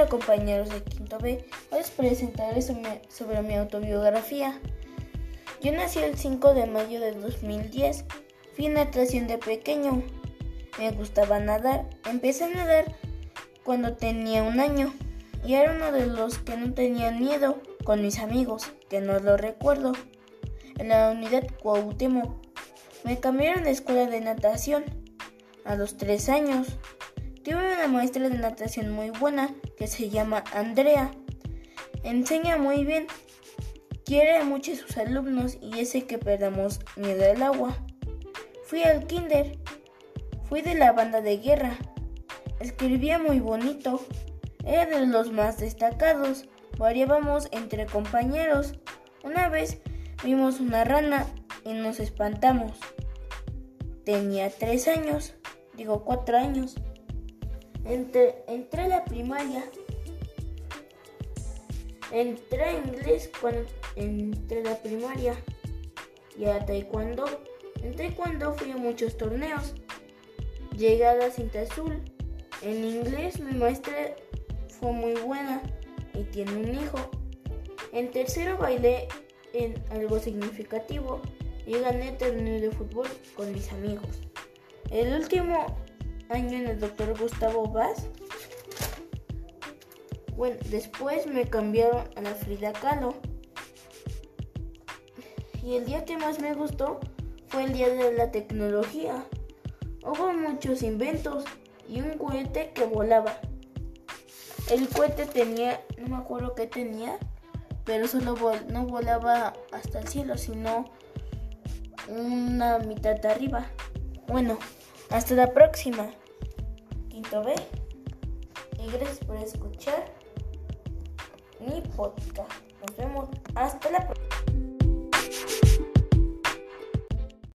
Hola compañeros de Quinto B, hoy les presentaré sobre mi autobiografía. Yo nací el 5 de mayo de 2010, fui natación de pequeño, me gustaba nadar, empecé a nadar cuando tenía un año y era uno de los que no tenía miedo con mis amigos, que no lo recuerdo, en la unidad Cuauhtémoc. Me cambiaron de escuela de natación a los 3 años. Tuve una maestra de natación muy buena que se llama Andrea. Enseña muy bien, quiere mucho a sus alumnos y ese que perdamos miedo al agua. Fui al kinder, fui de la banda de guerra, escribía muy bonito, era de los más destacados, variábamos entre compañeros. Una vez vimos una rana y nos espantamos. Tenía tres años, digo cuatro años. Entré, entré a la primaria. Entré a inglés cuando entré a la primaria. Y a taekwondo. En taekwondo fui a muchos torneos. Llegué a la cinta azul. En inglés mi maestra fue muy buena y tiene un hijo. En tercero bailé en algo significativo y gané torneo de fútbol con mis amigos. El último año en el doctor Gustavo Vaz. Bueno, después me cambiaron a la Frida Kahlo. Y el día que más me gustó fue el día de la tecnología. Hubo muchos inventos y un cohete que volaba. El cohete tenía, no me acuerdo qué tenía, pero solo no volaba hasta el cielo, sino una mitad de arriba. Bueno, hasta la próxima. Quinto B. Y gracias por escuchar mi podcast. Nos vemos hasta la próxima.